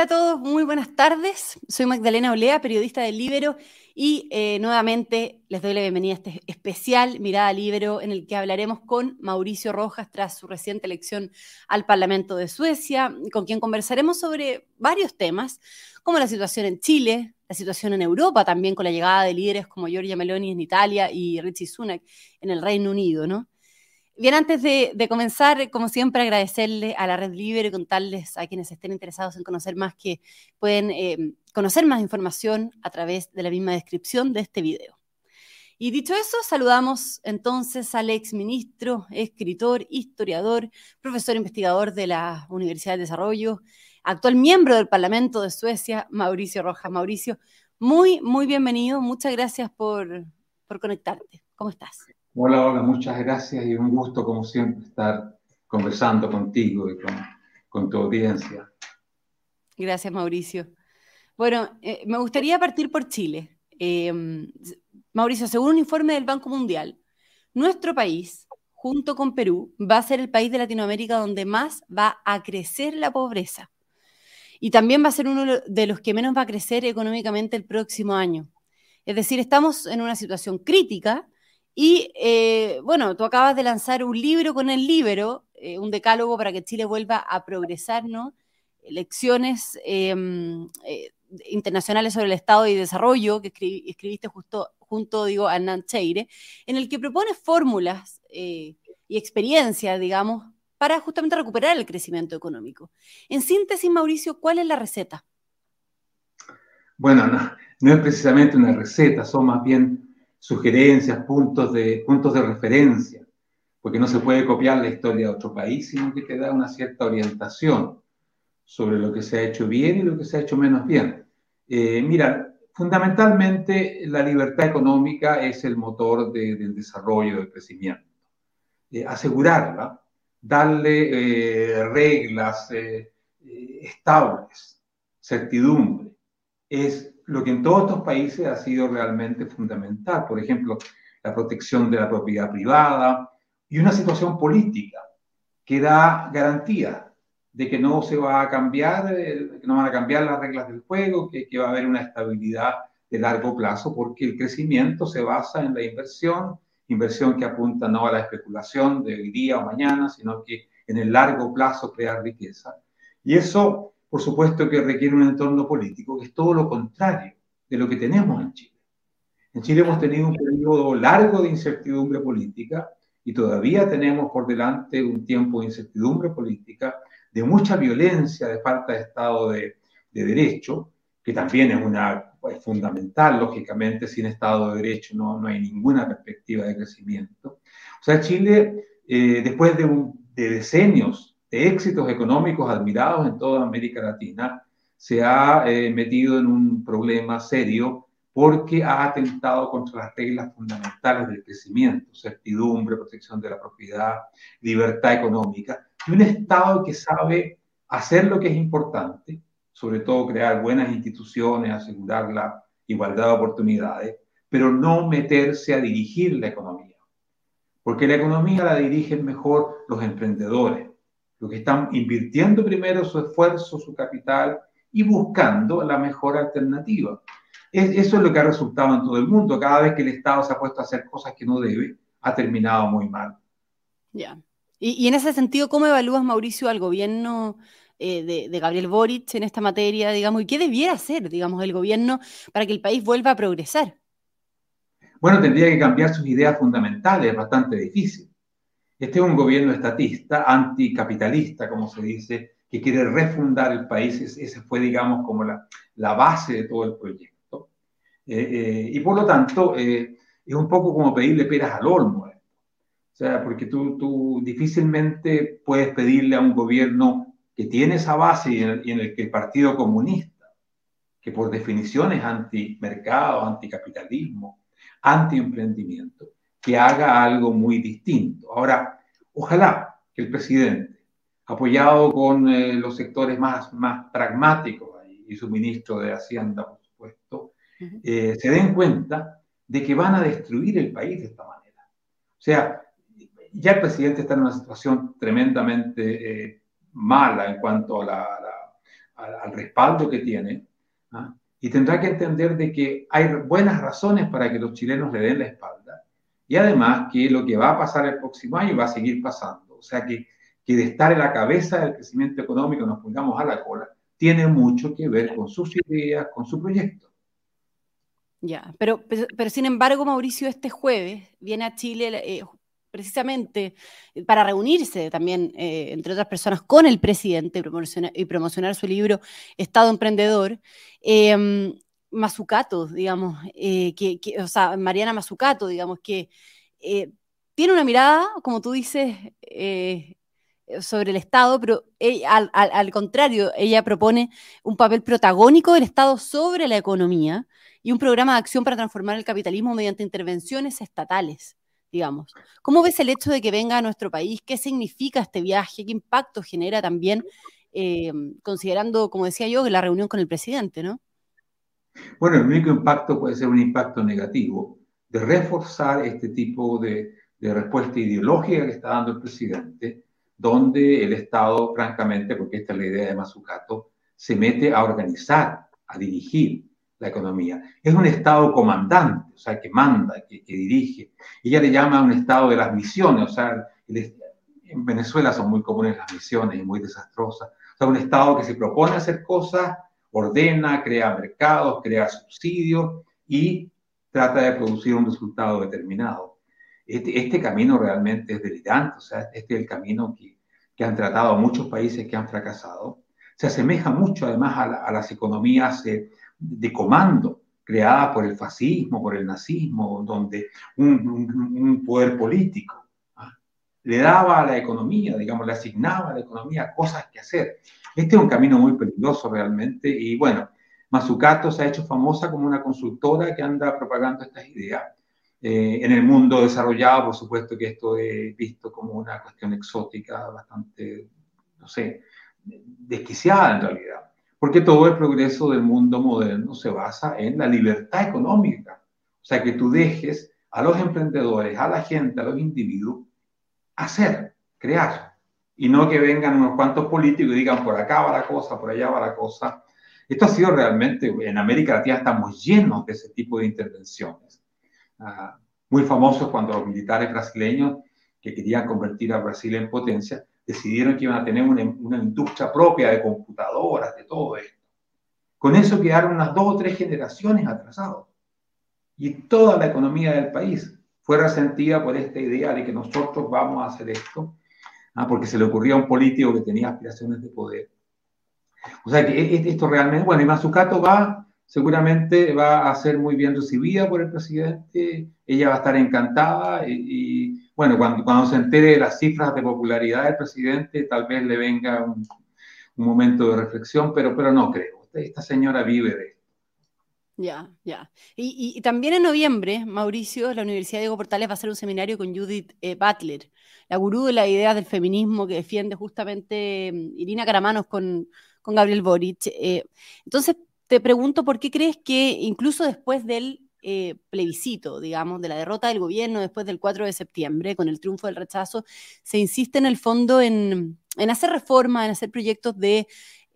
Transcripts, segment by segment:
Hola a todos, muy buenas tardes. Soy Magdalena Olea, periodista del Libero, y eh, nuevamente les doy la bienvenida a este especial Mirada Libero, en el que hablaremos con Mauricio Rojas tras su reciente elección al Parlamento de Suecia, con quien conversaremos sobre varios temas, como la situación en Chile, la situación en Europa, también con la llegada de líderes como Giorgia Meloni en Italia y Richie Sunak en el Reino Unido, ¿no? Bien, antes de, comenzar, como siempre, agradecerle a la Red Libre y contarles a quienes estén interesados en conocer más que pueden eh, conocer más información a través de la misma descripción de este video. Y dicho eso, saludamos entonces al ex ministro, escritor, historiador, profesor investigador de la Universidad de Desarrollo, actual miembro del Parlamento de Suecia, Mauricio Rojas. Mauricio, muy, muy bienvenido. Muchas gracias por, por conectarte. ¿Cómo estás? Hola, hola, muchas gracias y un gusto, como siempre, estar conversando contigo y con, tu audiencia. Gracias, Mauricio. Bueno, eh, me gustaría partir por Chile. Em, Mauricio, según un informe del Banco Mundial, nuestro país, junto con Perú, va a ser el país de Latinoamérica donde más va a crecer la pobreza. Y también va a ser uno de los que menos va a crecer económicamente el próximo año. Es decir, estamos en una situación crítica y eh, bueno, tú acabas de lanzar un libro con el libro, eh, un decálogo para que Chile vuelva a progresar, ¿no? Lecciones em, eh, internacionales sobre el Estado y Desarrollo, que escribiste justo junto, digo, a Nan Cheire, en el que propone fórmulas y experiencias, digamos, para justamente recuperar el crecimiento económico. En síntesis, Mauricio, ¿cuál es la receta? Bueno, no, no es precisamente una receta, son más bien sugerencias, puntos de, puntos de referencia, porque no se puede copiar la historia de otro país, sino que te da una cierta orientación sobre lo que se ha hecho bien y lo que se ha hecho menos bien. Eh, mira, fundamentalmente la libertad económica es el motor del desarrollo, del crecimiento. Eh, asegurarla, darle eh, reglas estables, certidumbre, es lo que en todos estos países ha sido realmente fundamental. Por ejemplo, la protección de la propiedad privada y una situación política que da garantía de que no se va a cambiar, eh, que no van a cambiar las reglas del juego, que, que va a haber una estabilidad de largo plazo, porque el crecimiento se basa en la inversión, inversión que apunta no a la especulación de hoy día o mañana, sino que en el largo plazo crear riqueza. Y eso por supuesto que requiere un entorno político que es todo lo contrario de lo que tenemos en Chile. En Chile hemos tenido un periodo largo de incertidumbre política y todavía tenemos por delante un tiempo de incertidumbre política, de mucha violencia, de falta de Estado de, Derecho, que también es una es fundamental, lógicamente, sin Estado de Derecho no, no hay ninguna perspectiva de crecimiento. O sea, Chile, eh, después de, de decenios de éxitos económicos admirados en toda América Latina, se ha eh, metido en un problema serio porque ha atentado contra las reglas fundamentales del crecimiento, certidumbre, protección de la propiedad, libertad económica, y un Estado que sabe hacer lo que es importante, sobre todo crear buenas instituciones, asegurar la igualdad de oportunidades, pero no meterse a dirigir la economía, porque la economía la dirigen mejor los emprendedores, lo que están invirtiendo primero su esfuerzo, su capital y buscando la mejor alternativa. eso es lo que ha resultado en todo el mundo. Cada vez que el Estado se ha puesto a hacer cosas que no debe, ha terminado muy mal. Ya. Y, en ese sentido, ¿cómo evalúas, Mauricio, al gobierno eh, de, de, Gabriel Boric en esta materia, digamos, y qué debiera hacer, digamos, el gobierno para que el país vuelva a progresar? Bueno, tendría que cambiar sus ideas fundamentales, es bastante difícil. Este es un gobierno estatista, anticapitalista, como se dice, que quiere refundar el país. Esa fue, digamos, como la, la base de todo el proyecto. Eh, eh, y por lo tanto, eh, es un poco como pedirle peras al olmo. O sea, porque tú, tú difícilmente puedes pedirle a un gobierno que tiene esa base y en, y en el que el Partido Comunista, que por definición es antimercado, anticapitalismo, antiemprendimiento, que haga algo muy distinto. Ahora, ojalá que el presidente, apoyado con eh, los sectores más, más pragmáticos y su ministro de Hacienda, por supuesto, eh, se den cuenta de que van a destruir el país de esta manera. O sea, ya el presidente está en una situación tremendamente eh, mala en cuanto a la, al, respaldo que tiene, ¿ah? y tendrá que entender de que hay buenas razones para que los chilenos le den la espalda, y además que lo que va a pasar el próximo año va a seguir pasando, o sea que, que de estar en la cabeza del crecimiento económico nos pongamos a la cola, tiene mucho que ver con sus ideas, con su proyecto. Ya, pero, pero, sin embargo, Mauricio, este jueves viene a Chile eh, precisamente eh, para reunirse también, eh, entre otras personas, con el presidente y promocionar, su libro Estado Emprendedor. Eh, Mazucato, digamos, que, o sea, Mariana Mazucato, digamos, que tiene una mirada, como tú dices, sobre el Estado, pero al, contrario, ella propone un papel protagónico del Estado sobre la economía y un programa de acción para transformar el capitalismo mediante intervenciones estatales digamos. ¿Cómo ves el hecho de que venga a nuestro país? ¿Qué significa este viaje? ¿Qué impacto genera también, eh, considerando, como decía yo, la reunión con el presidente, ¿no? Bueno, el único impacto puede ser un impacto negativo de reforzar este tipo de, respuesta ideológica que está dando el presidente, donde el Estado, francamente, porque esta es la idea de Mazzucato, se mete a organizar, a dirigir, la economía. Es un Estado comandante, o sea, que manda, que, dirige. Ella le llama un Estado de las misiones, o sea, en Venezuela son muy comunes las misiones y muy desastrosas. O sea, un Estado que se propone hacer cosas, ordena, crea mercados, crea subsidios y trata de producir un resultado determinado. Este, este camino realmente es delirante, o sea, este es el camino que, que han tratado muchos países que han fracasado. Se asemeja mucho además a, las economías eh, de comando creada por el fascismo, por el nazismo, donde un, poder político ¿ah? le daba a la economía, digamos, le asignaba a la economía cosas que hacer. Este es un camino muy peligroso realmente y bueno, Mazzucato se ha hecho famosa como una consultora que anda propagando estas ideas. Eh, en el mundo desarrollado, por supuesto que esto es visto como una cuestión exótica, bastante, no sé, desquiciada en realidad porque todo el progreso del mundo moderno se basa en la libertad económica. O sea, que tú dejes a los emprendedores, a la gente, a los individuos, hacer, crear. Y no que vengan unos cuantos políticos y digan, por acá va la cosa, por allá va la cosa. Esto ha sido realmente, en América Latina estamos llenos de ese tipo de intervenciones. Ah, muy famosos cuando los militares brasileños que querían convertir a Brasil en potencia, decidieron que iban a tener una, industria propia de computadoras, de todo esto. Con eso quedaron unas dos o tres generaciones atrasados. Y toda la economía del país fue resentida por esta idea de que nosotros vamos a hacer esto, ¿ah? porque se le ocurría a un político que tenía aspiraciones de poder. O sea que e, e, esto realmente, bueno, y Mazzucato va, seguramente va a ser muy bien recibida por el presidente, ella va a estar encantada y bueno, cuando, cuando se entere de las cifras de popularidad del presidente, tal vez le venga un, momento de reflexión, pero, pero no creo. Esta señora vive de esto. Ya, ya. Y, también en noviembre, Mauricio, la Universidad Diego Portales va a hacer un seminario con Judith eh, Butler, la gurú de las ideas del feminismo que defiende justamente mm, Irina Caramanos con, con Gabriel Boric. Eh, entonces, te pregunto, ¿por qué crees que incluso después del eh, plebiscito, digamos, de la derrota del gobierno después del 4 de septiembre, con el triunfo del rechazo, se insiste en el fondo en, hacer reformas, en hacer proyectos de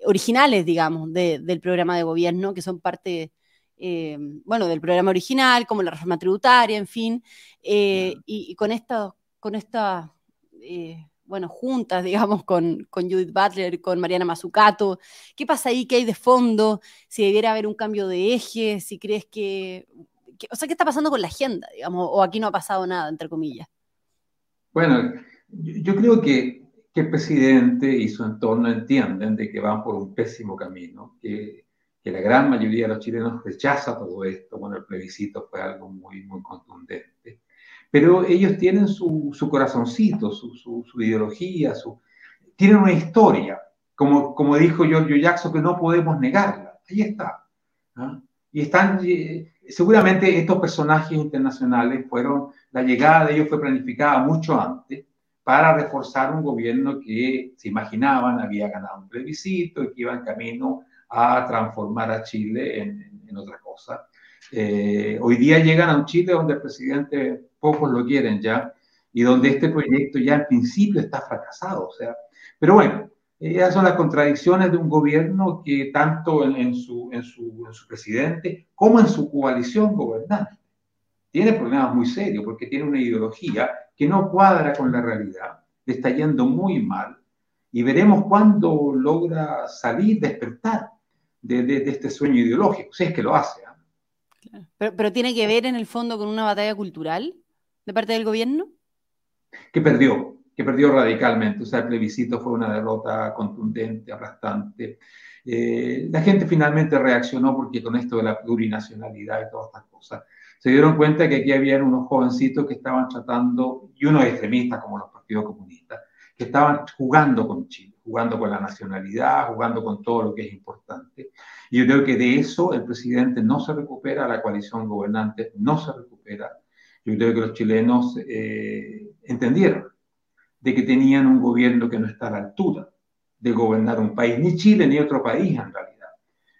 originales, digamos, del programa de gobierno, que son parte, eh, bueno, del programa original, como la reforma tributaria, en fin, eh, y, con esta, con esta bueno, juntas, digamos, con, con, Judith Butler, con Mariana Mazzucato. ¿Qué pasa ahí? ¿Qué hay de fondo? Si debiera haber un cambio de eje, si crees que, o sea, ¿qué está pasando con la agenda, digamos? O aquí no ha pasado nada, entre comillas. Bueno, yo creo que, que el presidente y su entorno entienden de que van por un pésimo camino, que, que la gran mayoría de los chilenos rechaza todo esto. Bueno, el plebiscito fue algo muy, muy contundente. Pero ellos tienen su, su corazoncito, su, su, su, ideología, su, tienen una historia, como, como dijo Giorgio Jackson, que no podemos negarla. Ahí está. Y están, eh, seguramente estos personajes internacionales fueron, la llegada de ellos fue planificada mucho antes para reforzar un gobierno que se imaginaban había ganado un plebiscito y que iba en camino a transformar a Chile en, en otra cosa. Eh, hoy día llegan a un Chile donde el presidente pocos lo quieren ya y donde este proyecto ya en principio está fracasado. O sea, pero bueno, Esas son las contradicciones de un gobierno que tanto en, su, en, su, en su presidente como en su coalición gobernante tiene problemas muy serios porque tiene una ideología que no cuadra con la realidad, le está yendo muy mal y veremos cuándo logra salir, despertar de, de, este sueño ideológico, si es que lo hace. ¿eh? Pero, pero, tiene que ver en el fondo con una batalla cultural de parte del gobierno. Que perdió, que perdió radicalmente. O sea, el plebiscito fue una derrota contundente, aplastante. Eh, la gente finalmente reaccionó porque con esto de la plurinacionalidad y todas estas cosas, se dieron cuenta que aquí había unos jovencitos que estaban tratando, y unos extremistas como los partidos comunistas, que estaban jugando con Chile, jugando con la nacionalidad, jugando con todo lo que es importante. Y yo creo que de eso el presidente no se recupera, la coalición gobernante no se recupera. Yo creo que los chilenos eh, entendieron de que tenían un gobierno que no está a la altura de gobernar un país, ni Chile ni otro país en realidad.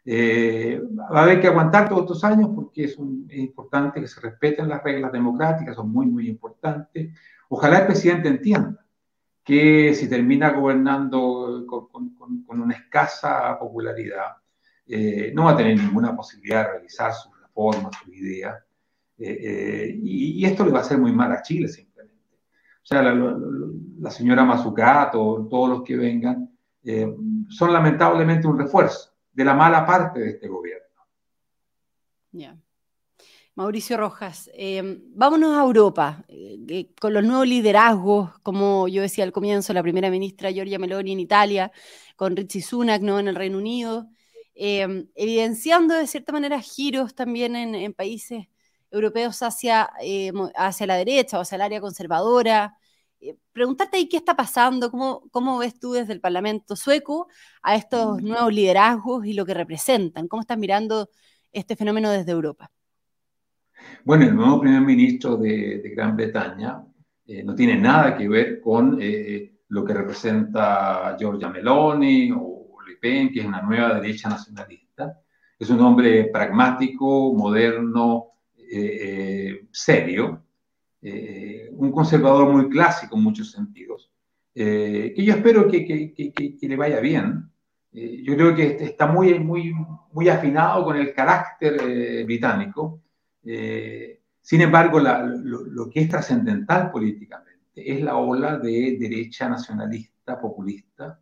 Eh, va a haber que aguantar todos estos años porque es, importante que se respeten las reglas democráticas, son muy, muy importantes. Ojalá el presidente entienda que si termina gobernando con, una escasa popularidad, eh, no va a tener ninguna posibilidad de realizar sus reformas, sus ideas. Eh, y, y, esto le va a hacer muy mal a Chile simplemente. O sea, la, señora Mazzucato, todos los que vengan, eh, son lamentablemente un refuerzo de la mala parte de este gobierno. Mauricio Rojas, eh, vámonos a Europa, eh, con los nuevos liderazgos, como yo decía al comienzo, la primera ministra Giorgia Meloni en Italia, con Richie Sunak ¿no? en el Reino Unido, evidenciando de cierta manera giros también en, países europeos hacia, hacia la derecha o hacia el área conservadora, eh, preguntarte ahí qué está pasando, cómo, cómo ves tú desde el Parlamento sueco a estos mm. nuevos liderazgos y lo que representan, cómo estás mirando este fenómeno desde Europa. Bueno, el nuevo primer ministro de, Gran Bretaña eh, no tiene nada que ver con eh, lo que representa Giorgia Meloni o Le Pen, que es una nueva derecha nacionalista. Es un hombre pragmático, moderno, serio, eh, un conservador muy clásico en muchos sentidos, que yo espero que, que, le vaya bien. Yo creo que está muy, muy, muy afinado con el carácter británico. Sin embargo, lo, que es trascendental políticamente es la ola de derecha nacionalista, populista,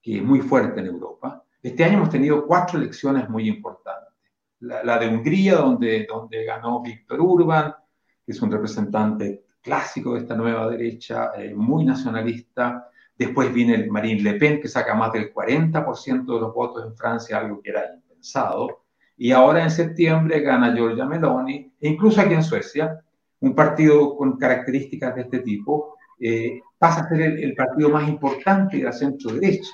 que es muy fuerte en Europa. Este año hemos tenido cuatro elecciones muy importantes. La, de Hungría, donde, ganó Víctor Urban, es un representante clásico de esta nueva derecha, eh, muy nacionalista. Después viene el Marine Le Pen, que saca más del 40% de los votos en Francia, algo que era impensado. Y ahora en septiembre gana Giorgia Meloni, e incluso aquí en Suecia, un partido con características de este tipo, eh, pasa a ser el, partido más importante de la centro-derecha.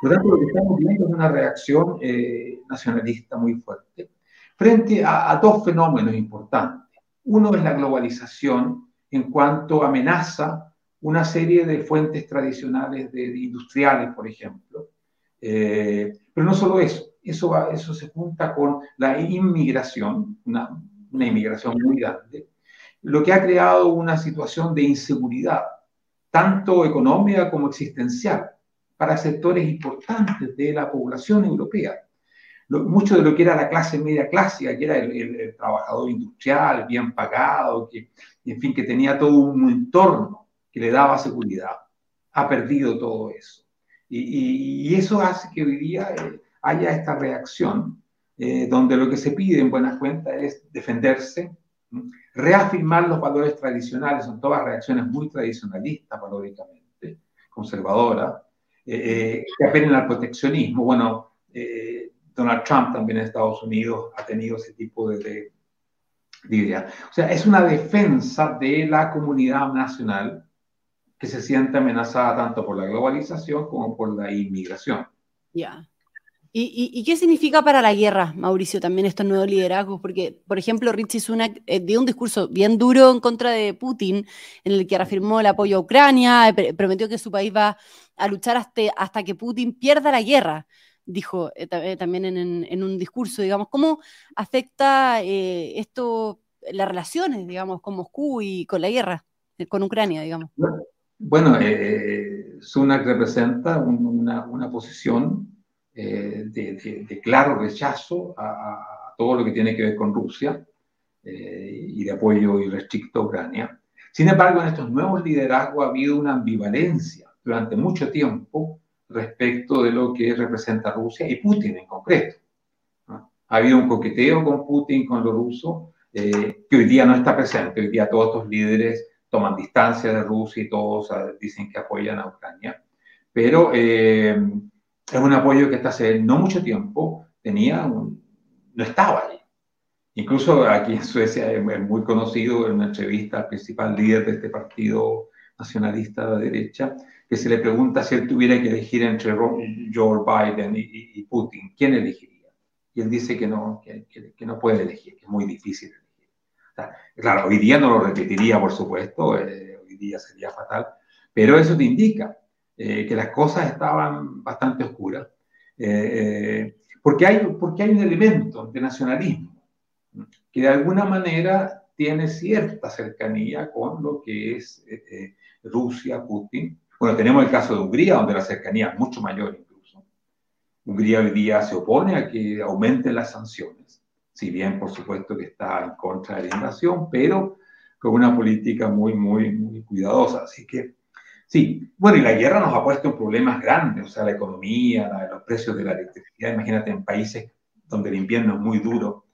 Por lo tanto, lo que estamos viendo es una reacción eh, nacionalista muy fuerte frente a dos fenómenos importantes. Uno es la globalización en cuanto amenaza una serie de fuentes tradicionales de, industriales, por ejemplo. Eh, pero no solo eso, eso, eso se junta con la inmigración, una, una inmigración muy grande, lo que ha creado una situación de inseguridad, tanto económica como existencial, para sectores importantes de la población europea mucho de lo que era la clase media clásica, que era el, trabajador industrial, bien pagado, que, en fin, que tenía todo un entorno que le daba seguridad, ha perdido todo eso. Y, eso hace que hoy día eh, haya esta reacción, eh, donde lo que se pide en buena cuenta es defenderse, reafirmar los valores tradicionales, son todas reacciones muy tradicionalistas valóricamente, conservadoras, eh, que apelen al proteccionismo. Bueno, Donald Trump también en Estados Unidos ha tenido ese tipo de, idea. O sea, es una defensa de la comunidad nacional que se siente amenazada tanto por la globalización como por la inmigración. Ya. ¿Y, qué significa para la guerra, Mauricio, también estos nuevos liderazgos? Porque, por ejemplo, Richie Sunak eh, dio un discurso bien duro en contra de Putin, en el que reafirmó el apoyo a Ucrania, prometió que su país va a luchar hasta, hasta que Putin pierda la guerra dijo eh, eh, también en, un discurso, digamos, ¿cómo afecta eh, esto las relaciones, digamos, con Moscú y con la guerra, con Ucrania, digamos? Bueno, eh, Sunak representa una, una, posición eh, de, de, claro rechazo a, todo lo que tiene que ver con Rusia eh, y de apoyo irrestricto a Ucrania. Sin embargo, en estos nuevos liderazgos ha habido una ambivalencia durante mucho tiempo respecto de lo que representa Rusia y Putin en concreto. Ha habido un coqueteo con Putin, con los rusos, eh, que hoy día no está presente. Hoy día todos estos líderes toman distancia de Rusia y todos dicen que apoyan a Ucrania. Pero eh, es un apoyo que hasta hace no mucho tiempo tenía no estaba ahí. Incluso aquí en Suecia es muy conocido en una entrevista al principal líder de este partido nacionalista de derecha, que se le pregunta si él tuviera que elegir entre Joe Biden y, Putin, ¿quién elegiría? Y él dice que no, que, que, no puede elegir, que es muy difícil. Claro, hoy día no lo repetiría, por supuesto, eh, hoy día sería fatal, pero eso te indica eh, que las cosas estaban bastante oscuras, eh, porque, hay, porque hay un elemento de nacionalismo que de alguna manera tiene cierta cercanía con lo que es Rusia, Putin. Bueno, tenemos el caso de Hungría, donde la cercanía es mucho mayor incluso. Hungría hoy día se opone a que aumenten las sanciones, si bien por supuesto que está en contra de la invasión, pero con una política muy, muy, muy cuidadosa. Así que, sí, bueno, y la guerra nos ha puesto problemas grandes, o sea, la economía, los precios de la electricidad. Imagínate en países donde el invierno es muy duro,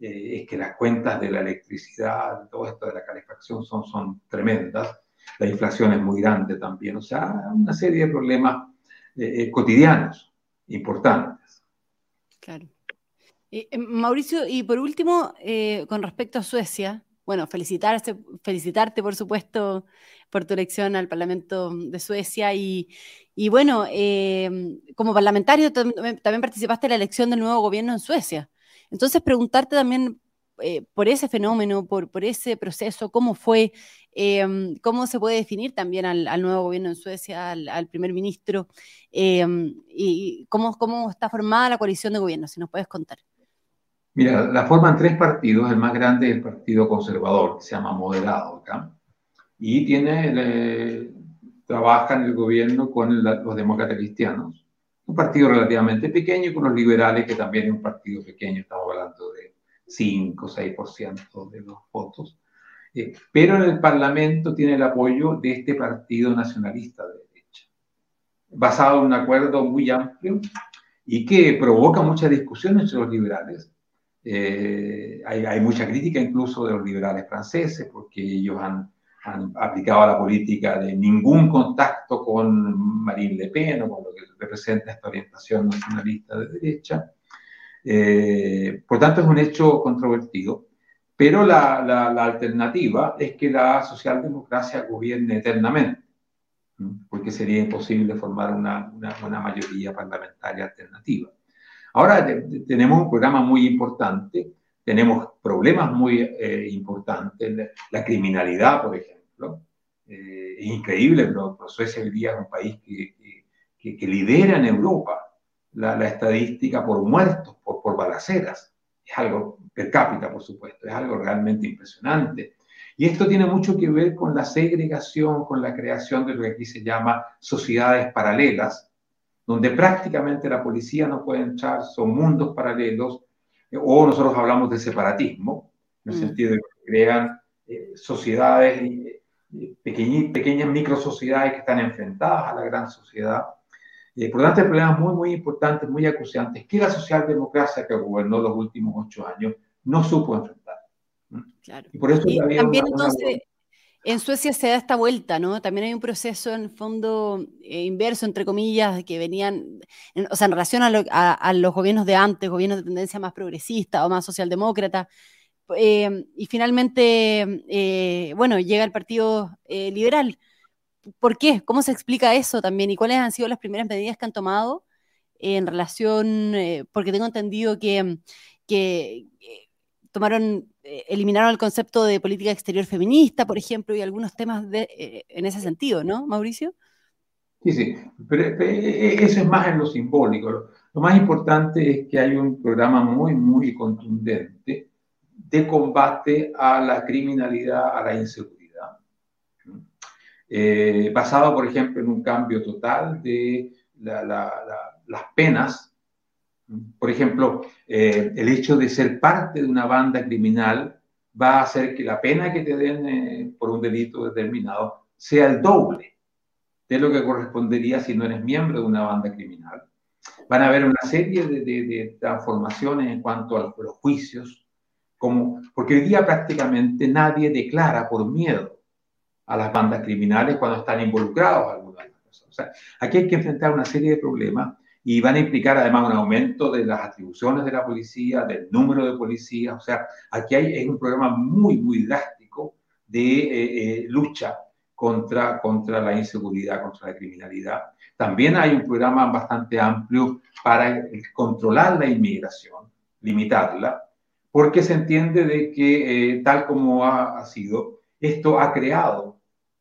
eh, es que las cuentas de la electricidad, todo esto de la calefacción son, son tremendas la inflación es muy grande también, o sea, una serie de problemas eh, eh, cotidianos importantes. Claro. Eh, Mauricio, y por último, con respecto a Suecia, bueno, felicitarte, felicitarte, por supuesto, por tu elección al Parlamento de Suecia y, y bueno, como parlamentario también participaste en la elección del nuevo gobierno en Suecia. Entonces, preguntarte también por ese fenómeno, por, por ese proceso, cómo fue, ¿Cómo se puede definir también al, nuevo gobierno en Suecia, al, primer ministro? ¿Y cómo, cómo está formada la coalición de gobierno? Si nos puedes contar. Mira, la forman tres partidos. El más grande es el Partido Conservador, que se llama Moderado acá. Y tiene, trabaja en el gobierno con los demócratas cristianos. Un partido relativamente pequeño y con los liberales, que también es un partido pequeño. Estamos hablando de 5 o 6% de los votos pero en el Parlamento tiene el apoyo de este Partido Nacionalista de derecha, basado en un acuerdo muy amplio y que provoca mucha discusión entre los liberales. Eh, hay, mucha crítica incluso de los liberales franceses porque ellos han, aplicado la política de ningún contacto con Marine Le Pen o con lo que representa esta orientación nacionalista de derecha. Eh, por tanto, es un hecho controvertido. Pero la, la, alternativa es que la socialdemocracia gobierne eternamente, porque sería imposible formar una, una, mayoría parlamentaria alternativa. Ahora tenemos un programa muy importante, tenemos problemas muy eh, importantes, la criminalidad, por ejemplo. Eh, es increíble, pero, Suecia hoy día es un país que, que, que lidera en Europa la, la, estadística por muertos, por, por balaceras. Es algo per cápita, por supuesto. Es algo realmente impresionante. Y esto tiene mucho que ver con la segregación, con la creación de lo que aquí se llama sociedades paralelas, donde prácticamente la policía no puede entrar, son mundos paralelos, o nosotros hablamos de separatismo, en el mm. sentido de que crean eh, sociedades, eh, pequeñas, pequeñas micro sociedades que están enfrentadas a la gran sociedad. Eh, por lo tanto, hay problemas muy, muy importantes, muy acuciantes, que la socialdemocracia que gobernó los últimos ocho años no supo enfrentar. Claro. Y por eso también entonces en Suecia se da esta vuelta, ¿no? También hay un proceso en fondo eh, inverso, entre comillas, que venían, o sea, en relación a, los gobiernos de antes, gobiernos de tendencia más progresista o más socialdemócrata, eh, y finalmente, eh, bueno, llega el Partido Liberal. ¿Por qué? ¿Cómo se explica eso también? ¿Y cuáles han sido las primeras medidas que han tomado en relación, porque tengo entendido que, tomaron, eliminaron el concepto de política exterior feminista, por ejemplo, y algunos temas de, eh, en ese sentido, ¿no, Mauricio? Sí, sí, pero, eh, eso es más en lo simbólico. Lo, más importante es que hay un programa muy, muy contundente de combate a la criminalidad, a la inseguridad. eh, basado, por ejemplo, en un cambio total de las penas. Por ejemplo, eh, el hecho de ser parte de una banda criminal va a hacer que la pena que te den eh, por un delito determinado sea el doble de lo que correspondería si no eres miembro de una banda criminal. Van a haber una serie de, transformaciones en cuanto a los, juicios, como, porque hoy día prácticamente nadie declara por miedo a las bandas criminales cuando están involucrados algunas personas. O sea, aquí hay que enfrentar una serie de problemas y van a implicar además un aumento de las atribuciones de la policía, del número de policías. O sea, aquí hay un programa muy, muy drástico de eh, eh, lucha contra, contra la inseguridad, contra la criminalidad. También hay un programa bastante amplio para controlar la inmigración, limitarla, porque se entiende de que, eh, tal como ha, sido, esto ha creado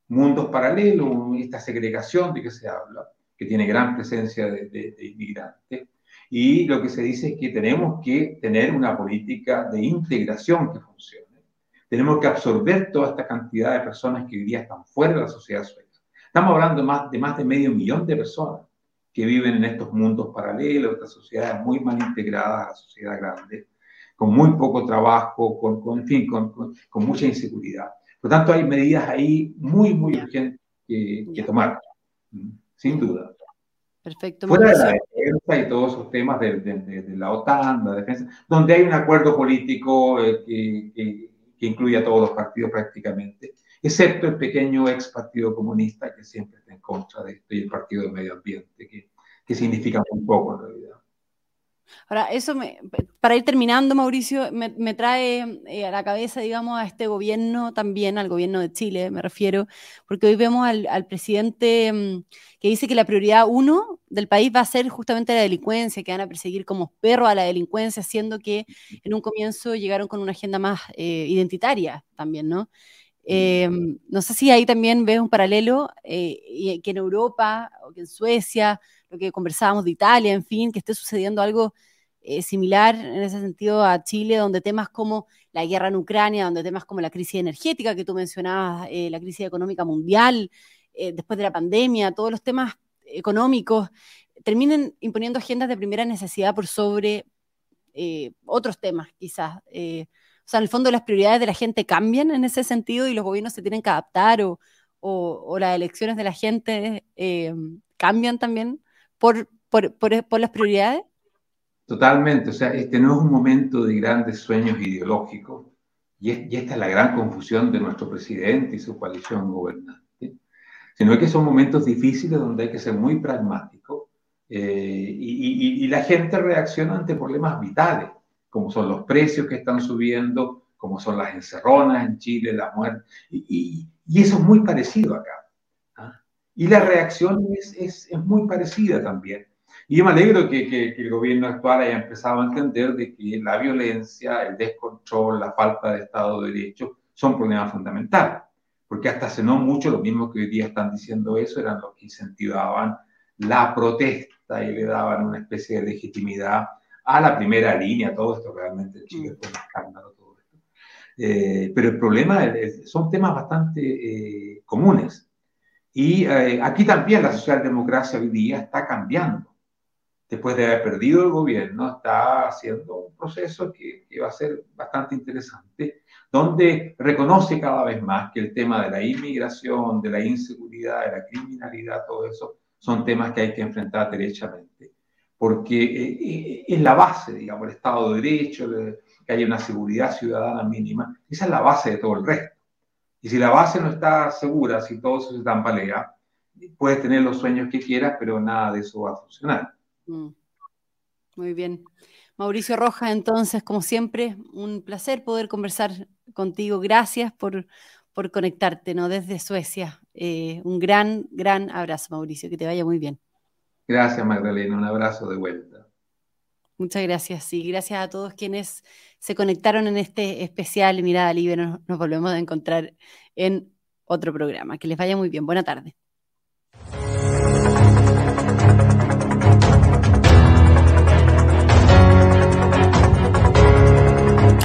mundos paralelos, esta segregación de que se habla, que tiene gran presencia de, de inmigrantes. Y lo que se dice es que tenemos que tener una política de integración que funcione tenemos que absorber toda esta cantidad de personas que hoy día están fuera de la sociedad sueca. Estamos hablando de más, de más de medio millón de personas que viven en estos mundos paralelos, estas sociedades muy mal integradas a la sociedad grande, con muy poco trabajo, con, con en fin, con, con, mucha inseguridad. Por lo tanto, hay medidas ahí muy, muy urgentes que, que tomar, sin duda. Perfecto. Fuera de la defensa y todos esos temas de, de, la OTAN, la defensa, donde hay un acuerdo político eh, que que incluye a todos los partidos prácticamente, excepto el pequeño ex Partido Comunista que siempre está en contra de esto y el Partido de Medio Ambiente, que, que significa muy poco en realidad. Ahora, eso me, para ir terminando, Mauricio, me, me trae eh, a la cabeza, digamos, a este gobierno también, al gobierno de Chile, me refiero, porque hoy vemos al, al presidente mm, que dice que la prioridad uno del país va a ser justamente la delincuencia, que van a perseguir como perro a la delincuencia, siendo que en un comienzo llegaron con una agenda más eh, identitaria también, ¿no? Eh, no sé si ahí también ves un paralelo, eh, que en Europa o que en Suecia, lo que conversábamos de Italia, en fin, que esté sucediendo algo similar en ese sentido a Chile, donde temas como la guerra en Ucrania, donde temas como la crisis energética que tú mencionabas, la crisis económica mundial, eh, después de la pandemia, todos los temas económicos, terminen imponiendo agendas de primera necesidad por sobre eh, otros temas, quizás. Eh, o sea, en el fondo las prioridades de la gente cambian en ese sentido y los gobiernos se tienen que adaptar o, las elecciones de la gente cambian también por, por, por, las prioridades. Totalmente, o sea, este no es un momento de grandes sueños ideológicos y, y esta es la gran confusión de nuestro presidente y su coalición gobernante sino que son momentos difíciles donde hay que ser muy pragmático eh, y, la gente reacciona ante problemas vitales, como son los precios que están subiendo, como son las encerronas en Chile, la muerte, y, eso es muy parecido acá. Y la reacción es, es, es, muy parecida también. Y yo me alegro que, que, que, el gobierno actual haya empezado a entender de que la violencia, el descontrol, la falta de Estado de Derecho son problemas fundamentales porque hasta hace no mucho los mismos que hoy día están diciendo eso eran los que incentivaban la protesta y le daban una especie de legitimidad a la primera línea, todo esto realmente en Chile fue un escándalo, todo esto. Eh, pero el problema es, son temas bastante eh, comunes. Y eh, aquí también la socialdemocracia hoy día está cambiando. Después de haber perdido el gobierno, está haciendo un proceso que, que va a ser bastante interesante donde reconoce cada vez más que el tema de la inmigración, de la inseguridad, de la criminalidad, todo eso son temas que hay que enfrentar derechamente, porque eh, eh, es la base, digamos, el Estado de Derecho, que haya una seguridad ciudadana mínima, esa es la base de todo el resto. Y si la base no está segura, si todo eso se tambalear, puedes tener los sueños que quieras, pero nada de eso va a funcionar. Mm. Muy bien. Mauricio Rojas, entonces, como siempre, un placer poder conversar contigo. Gracias por, por conectarte ¿no? desde Suecia. Eh, un gran, gran abrazo, Mauricio. Que te vaya muy bien. Gracias, Magdalena. Un abrazo de vuelta. Muchas gracias. Y gracias a todos quienes se conectaron en este especial Mirada Libre. Nos, nos volvemos a encontrar en otro programa. Que les vaya muy bien. Buena tarde.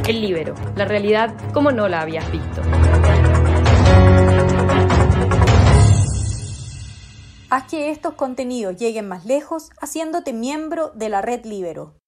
El Libero, la realidad como no la habías visto. Haz que estos contenidos lleguen más lejos haciéndote miembro de la red Libero.